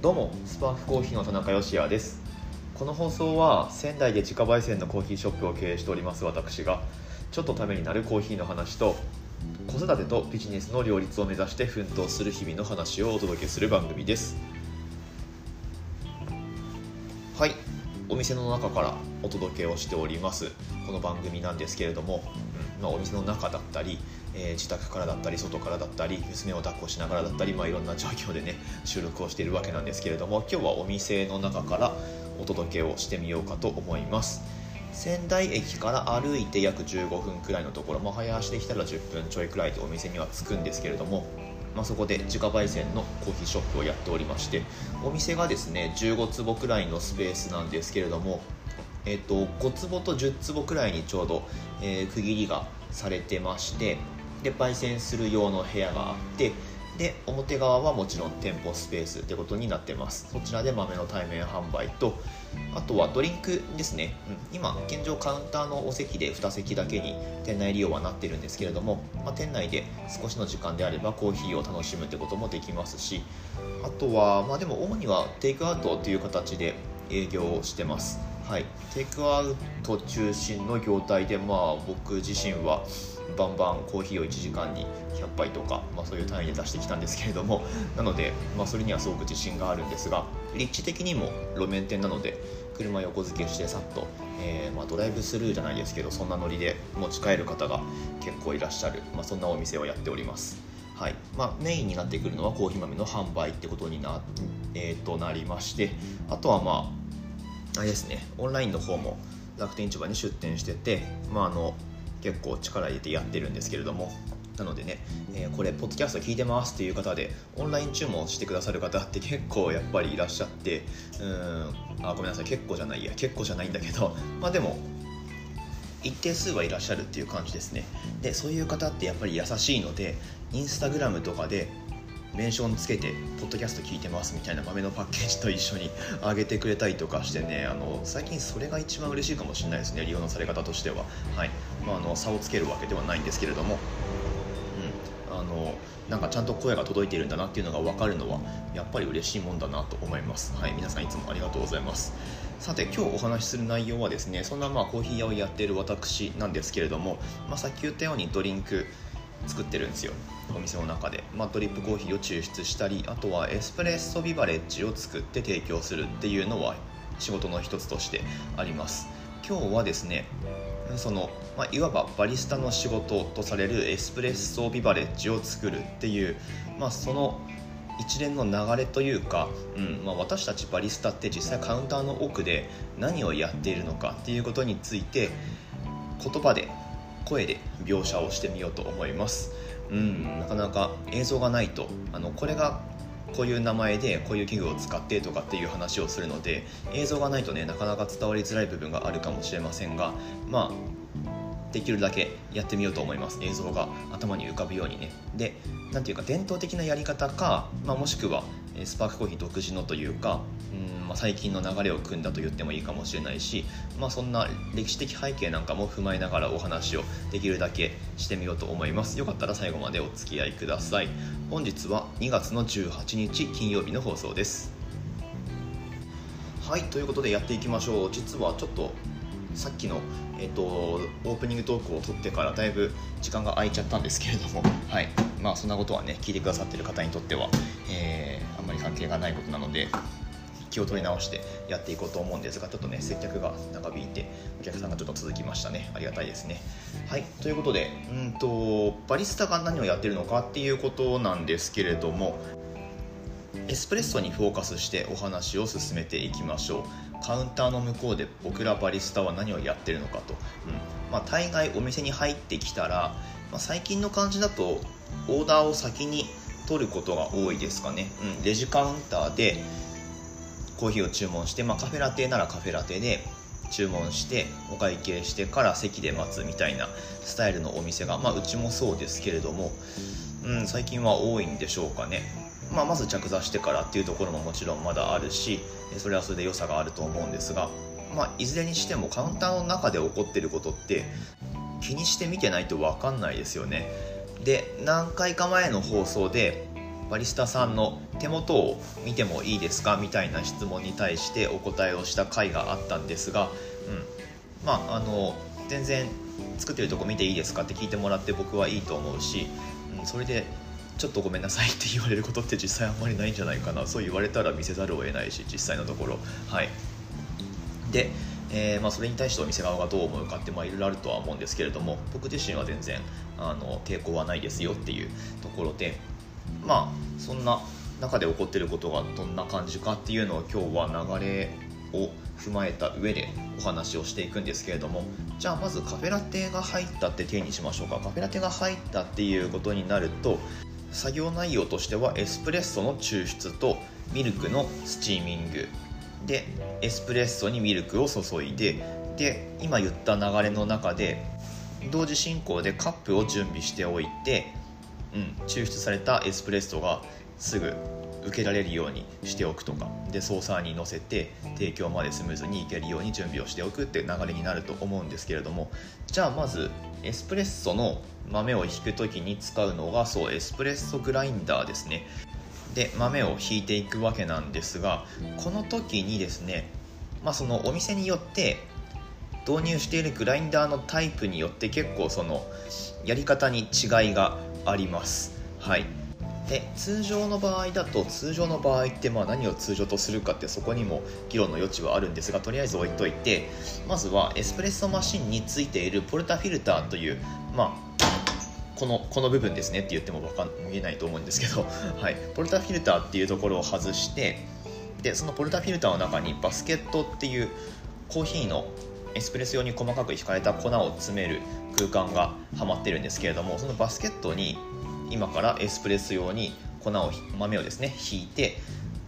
どうもスパークコーヒーの田中芳也です。この放送は仙台で自家焙煎のコーヒーショップを経営しております私がちょっとためになるコーヒーの話と子育てとビジネスの両立を目指して奮闘する日々の話をお届けする番組です。はいお店の中からお届けをしております。この番組なんですけれども、まあ、お店の中だったり、えー自宅からだったり外からだったり娘を抱っこしながらだったり、まあ、いろんな状況でね収録をしているわけなんですけれども今日はお店の中からお届けをしてみようかと思います。仙台駅から歩いて約15分くらいのところ、まあ、早足できたら10分ちょいくらいでお店には着くんですけれども、まあ、そこで自家焙煎のコーヒーショップをやっておりましてお店がですね15坪くらいのスペースなんですけれどもえっと5坪と10坪くらいにちょうど、えー区切りがされてましてで焙煎する用の部屋があってで表側はもちろん店舗スペースってことになってます。そちらで豆の対面販売とあとはドリンクですね、うん、今現状カウンターのお席で2席だけに店内利用はなってるんですけれども、まあ、店内で少しの時間であればコーヒーを楽しむってこともできますしあとはまあでも主にはテイクアウトっていう形で営業をしてます。はい、テイクアウト中心の業態で、まあ、僕自身はバンバンコーヒーを1時間に100杯とか、まあ、そういう単位で出してきたんですけれどもなので、まあ、それにはすごく自信があるんですが立地的にも路面店なので車横付けしてさっと、えーまあ、ドライブスルーじゃないですけどそんなノリで持ち帰る方が結構いらっしゃる、まあ、そんなお店をやっております。はいまあ、メインになってくるのはコーヒー豆の販売ってことにな,、えー、となりましてあとはまああれですね。オンラインの方も楽天市場に出店してて、まあ、あの結構力入れてやってるんですけれども。なのでね、えーこれポッドキャスト聞いてますっていう方でオンライン注文してくださる方って結構やっぱりいらっしゃってうんあごめんなさい結構じゃないや結構じゃないんだけど まあでも一定数はいらっしゃるっていう感じですね。でそういう方ってやっぱり優しいのでインスタグラムとかでメンションつけて「ポッドキャスト聞いてます」みたいな豆のパッケージと一緒に上げてくれたりとかしてねあの最近それが一番嬉しいかもしれないですね利用のされ方としては、はい。まあ、あの差をつけるわけではないんですけれども、うん、あのなんかちゃんと声が届いているんだなっていうのが分かるのはやっぱり嬉しいもんだなと思います、はい、皆さんいつもありがとうございます。さて今日お話しする内容はですねそんなまあコーヒー屋をやっている私なんですけれども、まあ、さっき言ったようにドリンク作ってるんですよ。お店の中で、まあ、ドリップコーヒーを抽出したりあとはエスプレッソビバレッジを作って提供するっていうのは仕事の一つとしてあります。今日はですねその、まあ、いわばバリスタの仕事とされるエスプレッソビバレッジを作るっていう、まあ、その一連の流れというか、うんまあ、私たちバリスタって実際カウンターの奥で何をやっているのかっていうことについて言葉で声で描写をしてみようと思います。うんなかなか映像がないと。あのこれがこういう名前でこういう器具を使ってとかっていう話をするので映像がないとねなかなか伝わりづらい部分があるかもしれませんがまあできるだけやってみようと思います。映像が頭に浮かぶようにね。でなんていうか伝統的なやり方か、まあ、もしくはスパークコーヒー独自のというかうん、まあ、最近の流れを組んだと言ってもいいかもしれないし、まあ、そんな歴史的背景なんかも踏まえながらお話をできるだけしてみようと思います。よかったら最後までお付き合いください。本日は2月の18日金曜日の放送です。はいということでやっていきましょう。実はちょっとさっきの、えっとオープニングトークを撮ってからだいぶ時間が空いちゃったんですけれども、はい。まあ、そんなことはね聞いてくださってる方にとっては、えーあんまり関係がないことなので気を取り直してやっていこうと思うんですがちょっとね接客が長引いてお客さんがちょっと続きましたね。ありがたいですね。はい。ということでうんとバリスタが何をやってるのかっていうことなんですけれどもエスプレッソにフォーカスしてお話を進めていきましょう。カウンターの向こうで僕らバリスタは何をやってるのかと、うん。まあ、大概お店に入ってきたら、まあ、最近の感じだとオーダーを先に取ることが多いですかね、うん、レジカウンターでコーヒーを注文して、まあ、カフェラテならカフェラテで注文してお会計してから席で待つみたいなスタイルのお店が、まあ、うちもそうですけれども、うん、最近は多いんでしょうかね、まあ、まず着座してからっていうところももちろんまだあるしそれはそれで良さがあると思うんですが、まあ、いずれにしてもカウンターの中で起こってることって気にして見てないと分かんないですよね。で何回か前の放送でバリスタさんの手元を見てもいいですかみたいな質問に対してお答えをした回があったんですが、うん、まああの全然作ってるとこ見ていいですかって聞いてもらって僕はいいと思うし、うん、それでちょっとごめんなさいって言われることって実際あんまりないんじゃないかな。そう言われたら見せざるを得ないし実際のところ。はい。で、えー、まあ、それに対してお店側がどう思うかっていろいろあるとは思うんですけれども僕自身は全然あの抵抗はないですよっていうところでまあそんな中で起こってることがどんな感じかっていうのを今日は流れを踏まえた上でお話をしていくんですけれどもじゃあまずカフェラテが入ったって手にしましょうか。カフェラテが入ったっていうことになると作業内容としてはエスプレッソの抽出とミルクのスチーミング。でエスプレッソにミルクを注いで。で今言った流れの中で同時進行でカップを準備しておいて、うん、抽出されたエスプレッソがすぐ受けられるようにしておくとか。でソーサーに乗せて提供までスムーズにいけるように準備をしておくっていう流れになると思うんですけれども。じゃあまずエスプレッソの豆をひく時に使うのがそうエスプレッソグラインダーですね。で豆をひいていくわけなんですがこの時にですねまあそのお店によって導入しているグラインダーのタイプによって結構そのやり方に違いがあります。はい。で通常の場合だと通常の場合ってまあ何を通常とするかってそこにも議論の余地はあるんですがとりあえず置いといてまずはエスプレッソマシンについているポルタフィルターというまあこのこの部分ですねって言っても分かん見えないと思うんですけど、はい、ポルタフィルターっていうところを外してでそのポルタフィルターの中にバスケットっていうコーヒーのエスプレッソ用に細かく引かれた粉を詰める空間がはまってるんですけれどもそのバスケットに今からエスプレッソ用に粉を豆をですね引いて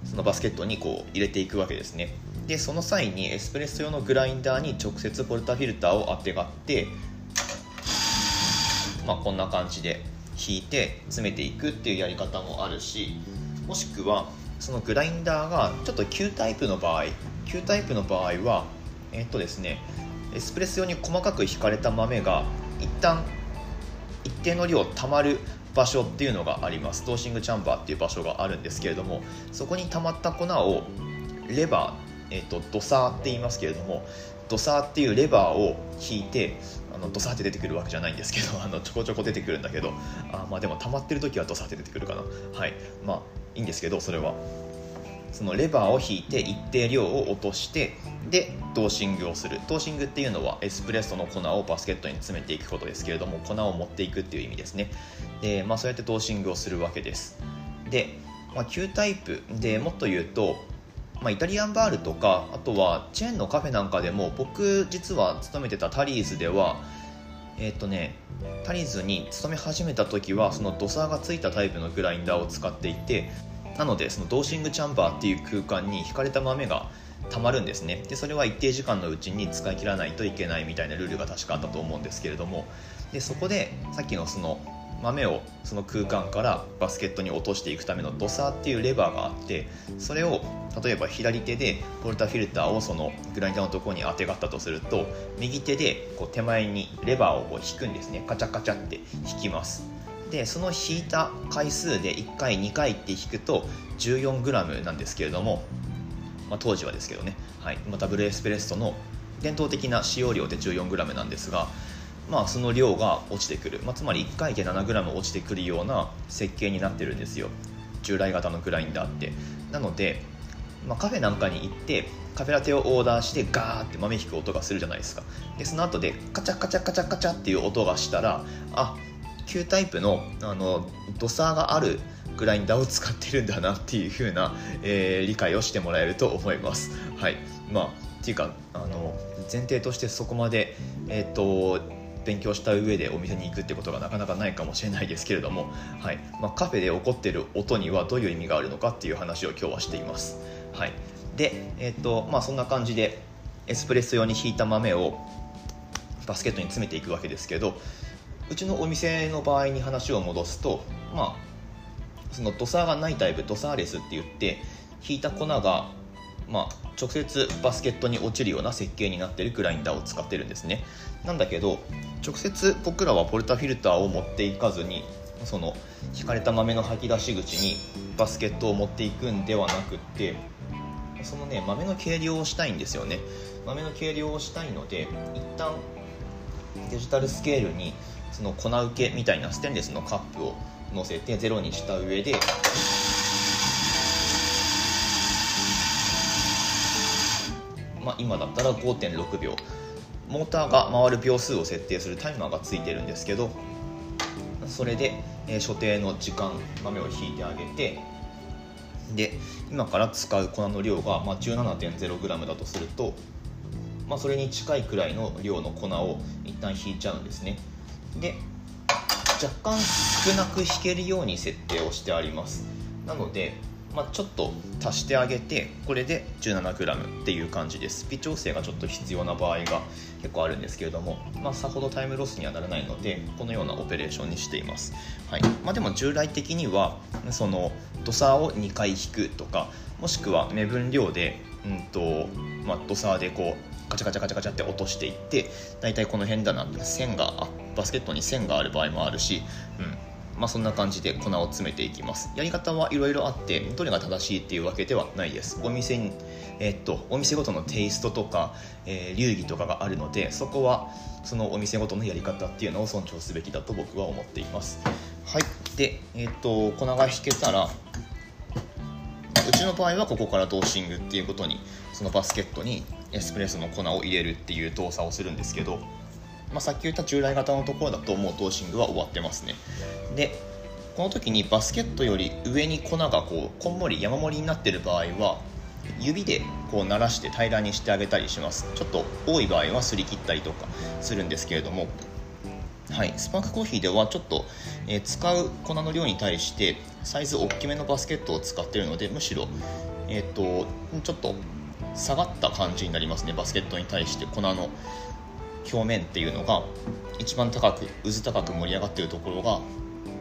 そのバスケットにこう入れていくわけですね。でその際にエスプレッソ用のグラインダーに直接ポルタフィルターをあてがってまあこんな感じで引いて詰めていくっていうやり方もあるしもしくはそのグラインダーがちょっと旧タイプの場合旧タイプの場合はえっとですねエスプレッソ用に細かく引かれた豆が一旦一定の量たまる場所っていうのがあります。トーシングチャンバーっていう場所があるんですけれどもそこに溜まった粉をレバー、えーと、ドサーって言いますけれどもドサーっていうレバーを引いてあのドサーって出てくるわけじゃないんですけどあのちょこちょこ出てくるんだけどあまあでも溜まってる時はドサーって出てくるかな。はい。まあいいんですけどそれは。そのレバーを引いて一定量を落としてでドーシングをする。ドーシングっていうのはエスプレッソの粉をバスケットに詰めていくことですけれども粉を持っていくっていう意味ですね。で、まあ、そうやってドーシングをするわけです。で、まあ、旧タイプ。でもっと言うとまあ、イタリアンバールとかあとはチェーンのカフェなんかでも僕実は勤めてたタリーズではえっ、とねタリーズに勤め始めた時はそのドサーがついたタイプのグラインダーを使っていてなのでそのドーシングチャンバーっていう空間に引かれた豆がたまるんですね。でそれは一定時間のうちに使い切らないといけないみたいなルールが確かあったと思うんですけれども。でそこでさっきのその豆をその空間からバスケットに落としていくためのドサーっていうレバーがあってそれを例えば左手でポルタフィルターをそのグラインダーのところにあてがったとすると右手でこう手前にレバーをこう引くんですね。カチャカチャって引きます。でその引いた回数で1回2回って引くと 14g なんですけれども、まあ、当時はですけどね、はい。まあ、ダブルエスプレッソの伝統的な使用量で 14g なんですが、まあ、その量が落ちてくる、まあ、つまり1回で 7g 落ちてくるような設計になってるんですよ。従来型のグラインダーって。なので、まあ、カフェなんかに行ってカフェラテをオーダーしてガーって豆引く音がするじゃないですか。でその後でカチャカチャカチャカチャっていう音がしたらあっ旧タイプのあのドサがあるグラインダーを使ってるんだなっていう風な、えー、理解をしてもらえると思います。はいまあ、っていうかあの前提としてそこまで、えーと、勉強した上でお店に行くってことがなかなかないかもしれないですけれども、はいまあ、カフェで起こってる音にはどういう意味があるのかっていう話を今日はしています。はい、で、えーとまあ、そんな感じでエスプレッソ用に引いた豆をバスケットに詰めていくわけですけどうちのお店の場合に話を戻すとまあそのドサーがないタイプドサーレスって言って引いた粉が、まあ、直接バスケットに落ちるような設計になってるグラインダーを使ってるんですね。なんだけど直接僕らはポルタフィルターを持っていかずにその引かれた豆の吐き出し口にバスケットを持っていくんではなくってそのね豆の計量をしたいんですよね。豆の計量をしたいので一旦デジタルスケールにその粉受けみたいなステンレスのカップを乗せてゼロにした上でまあ、今だったら5.6秒モーターが回る秒数を設定するタイマーがついてるんですけどそれで、えー、所定の時間豆を引いてあげてで今から使う粉の量が、まあ、17.0g だとすると、まあ、それに近いくらいの量の粉を一旦引いちゃうんですね。で若干少なく引けるように設定をしてあります。なのでまあ、ちょっと足してあげてこれで 17g っていう感じです。微調整がちょっと必要な場合が結構あるんですけれども、まあ、さほどタイムロスにはならないのでこのようなオペレーションにしています、はい。まあ、でも従来的にはその土佐を2回引くとかもしくは目分量で、うんとまあ、土佐でこうカチャカチャカチャカチャって落としていって大体この辺だなって線がバスケットに線がある場合もあるし、うん、まあ、そんな感じで粉を詰めていきます。やり方はいろいろあってどれが正しいっていうわけではないです。お店に、え、っとお店ごとのテイストとか、えー、流儀とかがあるのでそこはそのお店ごとのやり方っていうのを尊重すべきだと僕は思っています。はい。でえ、っと粉が引けたらうちの場合はここからドーシングっていうことにそのバスケットにエスプレッソの粉を入れるっていう動作をするんですけどまあ、さっき言った従来型のところだともうトーシングは終わってますね。でこの時にバスケットより上に粉がこうこんもり山盛りになってる場合は指でこう鳴らして平らにしてあげたりします。ちょっと多い場合はすり切ったりとかするんですけれどもはい、スパークコーヒーではちょっと、えー、使う粉の量に対してサイズ大きめのバスケットを使っているのでむしろ、えーとちょっと下がった感じになりますね。バスケットに対して粉の表面っていうのが一番高く渦高く盛り上がってるところが、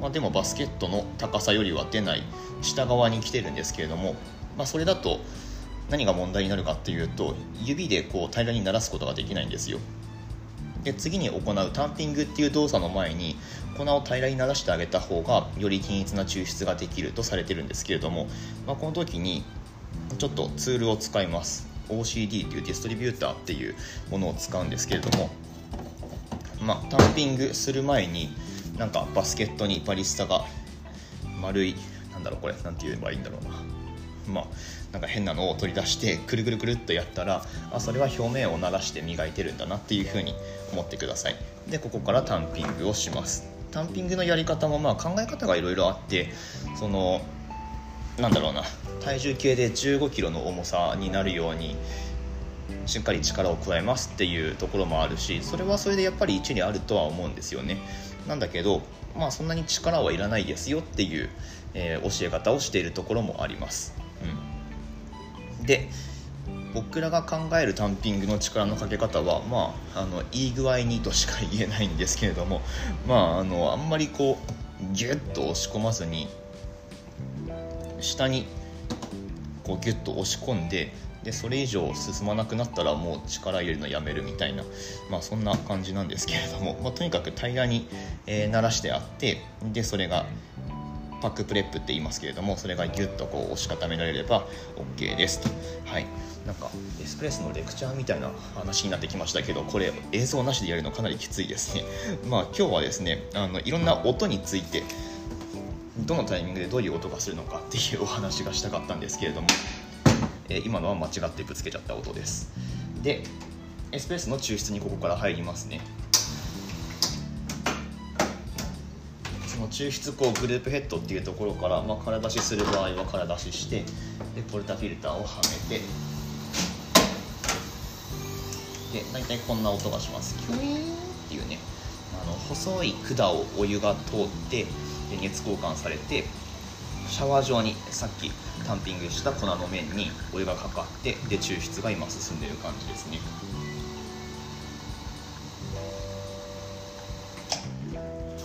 まあ、でもバスケットの高さよりは出ない下側に来てるんですけれども、まあ、それだと何が問題になるかっていうと指でこう平らにならすことができないんですよ。で次に行うタンピングっていう動作の前に粉を平らにならしてあげた方がより均一な抽出ができるとされてるんですけれども、まあ、この時にちょっとツールを使います。OCD というディストリビューターっていうものを使うんですけれども、まあ、タンピングする前になんかバスケットにバリスタが丸いなんだろうこれなんて言えばいいんだろうな。まあなんか変なのを取り出してくるくるくるっとやったらあそれは表面を鳴らして磨いてるんだなっていうふうに思ってください。でここからタンピングをします。タンピングのやり方もまあ考え方がいろいろあってそのなんだろうな。体重計で1 5キロの重さになるようにしっかり力を加えますっていうところもあるしそれはそれでやっぱり一理あるとは思うんですよね。なんだけどまあそんなに力はいらないですよっていう、えー、教え方をしているところもあります、うん、で僕らが考えるタンピングの力のかけ方はまああのいい具合にとしか言えないんですけれどもまああのあんまりこうギュッと押し込まずに下にこうギュッと押し込んででそれ以上進まなくなったらもう力入れるのやめるみたいな、まあ、そんな感じなんですけれども、まあ、とにかく平らに、えー、均してあってでそれが puck prep って言いますけれどもそれがギュッとこう押し固められれば OK ですと。はい。なんかエスプレッソのレクチャーみたいな話になってきましたけどこれ映像なしでやるのかなりきついですね。まあ今日はですねあのいろんな音についてどのタイミングでどういう音がするのかっていうお話がしたかったんですけれども、えー、今のは間違ってぶつけちゃった音です。でエスプレッソの抽出にここから入りますね。その抽出こうグループヘッドっていうところから、まあ、空出しする場合は空出ししてでポルタフィルターをはめてで大体こんな音がします。キュイーンっていうねあの細い管をお湯が通って熱交換されてシャワー状にさっきタンピングした粉の面にお湯がかかってで抽出が今進んでる感じですね。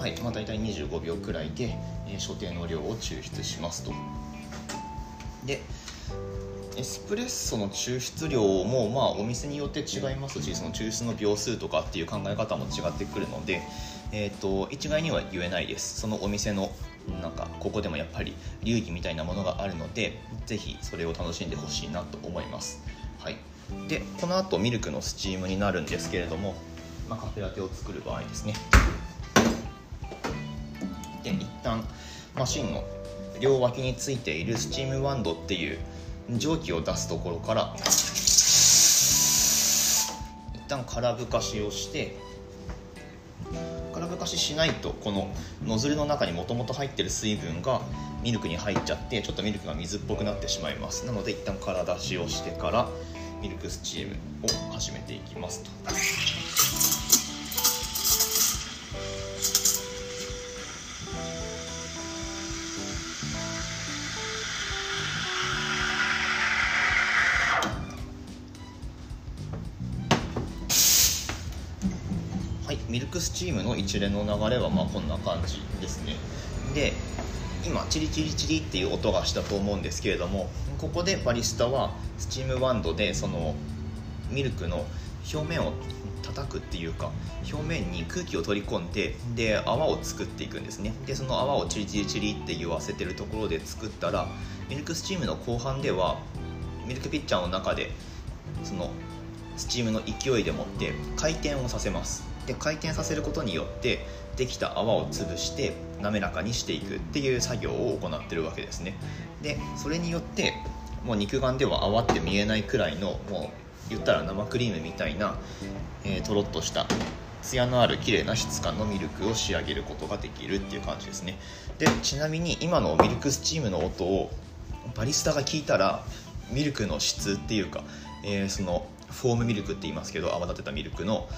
はいまあ大体25秒くらいで、えー、所定の量を抽出しますと。でエスプレッソの抽出量もまあお店によって違いますしその抽出の秒数とかっていう考え方も違ってくるのでえーと、一概には言えないです。そのお店のなんかここでもやっぱり流儀みたいなものがあるので是非それを楽しんでほしいなと思います。はい。でこの後ミルクのスチームになるんですけれども、まあ、カフェラテを作る場合ですね。で一旦マシンの両脇についているスチームワンドっていう蒸気を出すところから一旦空ぶかしをしてかししないとこのノズルの中にもともと入ってる水分がミルクに入っちゃってちょっとミルクが水っぽくなってしまいますなので一旦空出しをしてからミルクスチームを始めていきますと。チームの一連の流れはまあこんな感じですね。で今チリチリチリっていう音がしたと思うんですけれどもここでバリスタはスチームワンドでそのミルクの表面を叩くっていうか表面に空気を取り込んでで泡を作っていくんですね。でその泡をチリチリチリって言わせてるところで作ったらミルクスチームの後半ではミルクピッチャーの中でそのスチームの勢いでもって回転をさせます。で回転させることによってできた泡を潰して滑らかにしていくっていう作業を行ってるわけですね。でそれによってもう肉眼では泡って見えないくらいのもう言ったら生クリームみたいな、えー、とろっとしたツヤのある綺麗な質感のミルクを仕上げることができるっていう感じですね。でちなみに今のミルクスチームの音をバリスタが聞いたらミルクの質っていうか、えー、そのフォームミルクって言いますけど泡立てたミルクの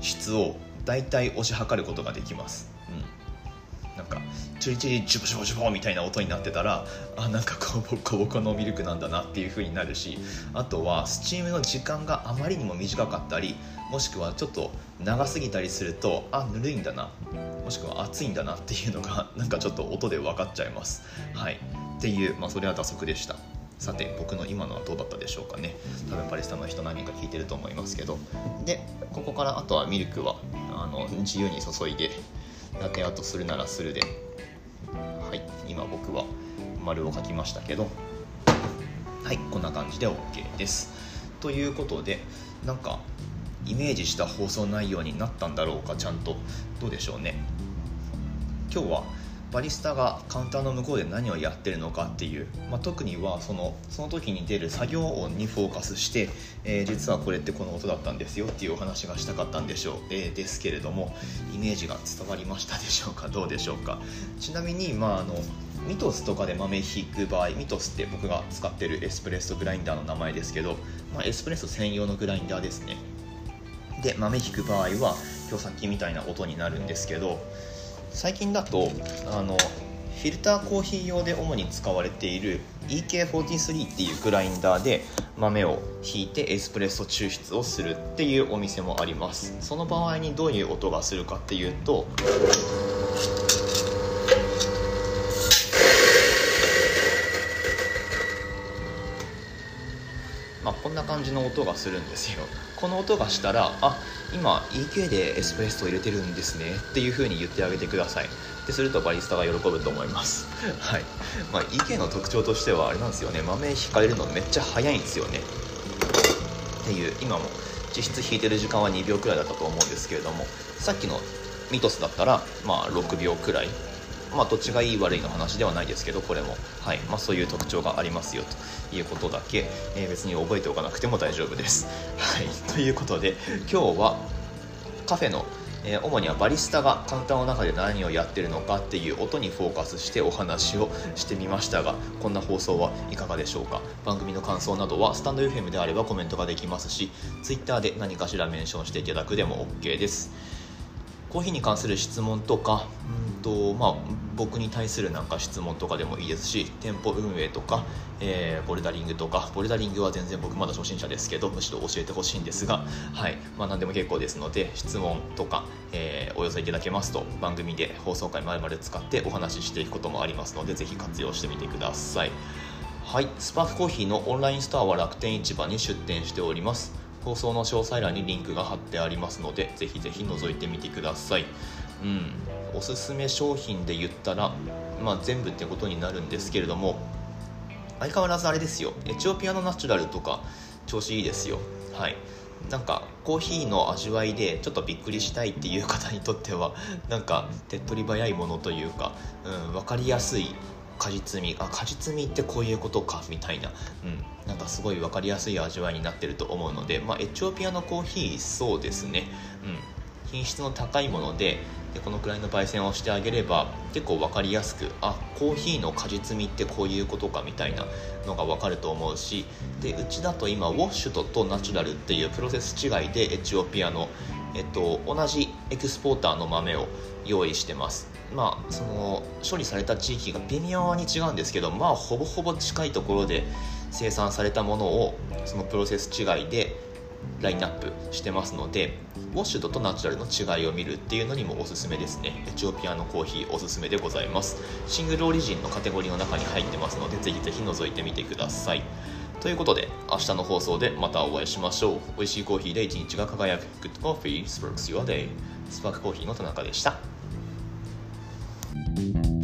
質を大体押し量ることができます、うん、なんかチリチリジュボジュボジュボみたいな音になってたらあなんかこうボコボコのミルクなんだなっていう風になるしあとはスチームの時間があまりにも短かったりもしくはちょっと長すぎたりするとあぬるいんだなもしくは熱いんだなっていうのがなんかちょっと音で分かっちゃいます。はい。っていう、まあ、それは打足でした。さて僕の今のはどうだったでしょうかね。多分パレスタの人何人か聞いてると思いますけど。でここからあとはミルクはあの自由に注いでラテアートするならするで。はい今僕は丸を書きましたけど。はいこんな感じで OK です。ということでなんかイメージした放送内容になったんだろうかちゃんと。どうでしょうね。今日はバリスタがカウンターの向こうで何をやってるのかっていう、まあ、特にはそのその時に出る作業音にフォーカスして、えー、実はこれってこの音だったんですよっていうお話がしたかったんでしょう、えー、ですけれどもイメージが伝わりましたでしょうか？どうでしょうか？ちなみに、まあ、あのミトスとかで豆引く場合ミトスって僕が使ってるエスプレッソグラインダーの名前ですけど、まあ、エスプレッソ専用のグラインダーですね。で豆引く場合は今日さっきみたいな音になるんですけど最近だとあのフィルターコーヒー用で主に使われている EK43 っていうグラインダーで豆をひいてエスプレッソ抽出をするっていうお店もあります。その場合にどういう音がするかっていうとまあ、こんな感じの音がするんですよ。この音がしたらあ今 EK でエスプレッソを入れてるんですね。っていう風に言ってあげてください。でするとバリスタが喜ぶと思います。はい。まあ、EK の特徴としてはあれなんですよね。豆引かれるのめっちゃ早いんですよね。っていう今も実質引いてる時間は2秒くらいだったと思うんですけれどもさっきのミトスだったらまあ6秒くらい。まあ、どっちがいい悪いの話ではないですけどこれも、はい。まあ、そういう特徴がありますよということだけ、えー、別に覚えておかなくても大丈夫です。はい、ということで今日はカフェのえ、主にはバリスタがカウンターの中で何をやってるのかっていう音にフォーカスしてお話をしてみましたがこんな放送はいかがでしょうか？番組の感想などはスタンド FM であればコメントができますし Twitter で何かしらメンションしていただくでも OK です。コーヒーに関する質問とかうんと、まあ、僕に対するなんか質問とかでもいいですし店舗運営とか、えー、ボルダリングとかボルダリングは全然僕まだ初心者ですけどむしろ教えてほしいんですが、はいまあ、何でも結構ですので質問とか、えー、お寄せいただけますと番組で放送回まるまる使ってお話ししていくこともありますのでぜひ活用してみてください。はい、スパークコーヒーのオンラインストアは楽天市場に出店しております。放送の詳細欄にリンクが貼ってありますのでぜひぜひ覗いてみてください。うん。おすすめ商品で言ったら、まあ、全部ってことになるんですけれども相変わらずあれですよ。エチオピアのナチュラルとか調子いいですよ。はい。なんかコーヒーの味わいでちょっとびっくりしたいっていう方にとってはなんか手っ取り早いものというか、うん、分かりやすい果実味あ果実味ってこういうことかみたいな、うん、なんかすごい分かりやすい味わいになってると思うので、まあ、エチオピアのコーヒーそうですね、うん、品質の高いものででこのくらいの焙煎をしてあげれば結構分かりやすくあコーヒーの果実味ってこういうことかみたいなのが分かると思うしでうちだと今ウォッシュととナチュラルっていうプロセス違いでエチオピアの、えっと、同じエクスポーターの豆を用意してます。まあその処理された地域が微妙に違うんですけどまあほぼほぼ近いところで生産されたものをそのプロセス違いでラインナップしてますのでウォッシュドとナチュラルの違いを見るっていうのにもおすすめですね。エチオピアのコーヒーおすすめでございます。シングルオリジンのカテゴリーの中に入ってますのでぜひぜひ覗いてみてください。ということで明日の放送でまたお会いしましょう。美味しいコーヒーで一日が輝く。Good Coffee Sparks Your Day スパークコーヒーの田中でした。thank you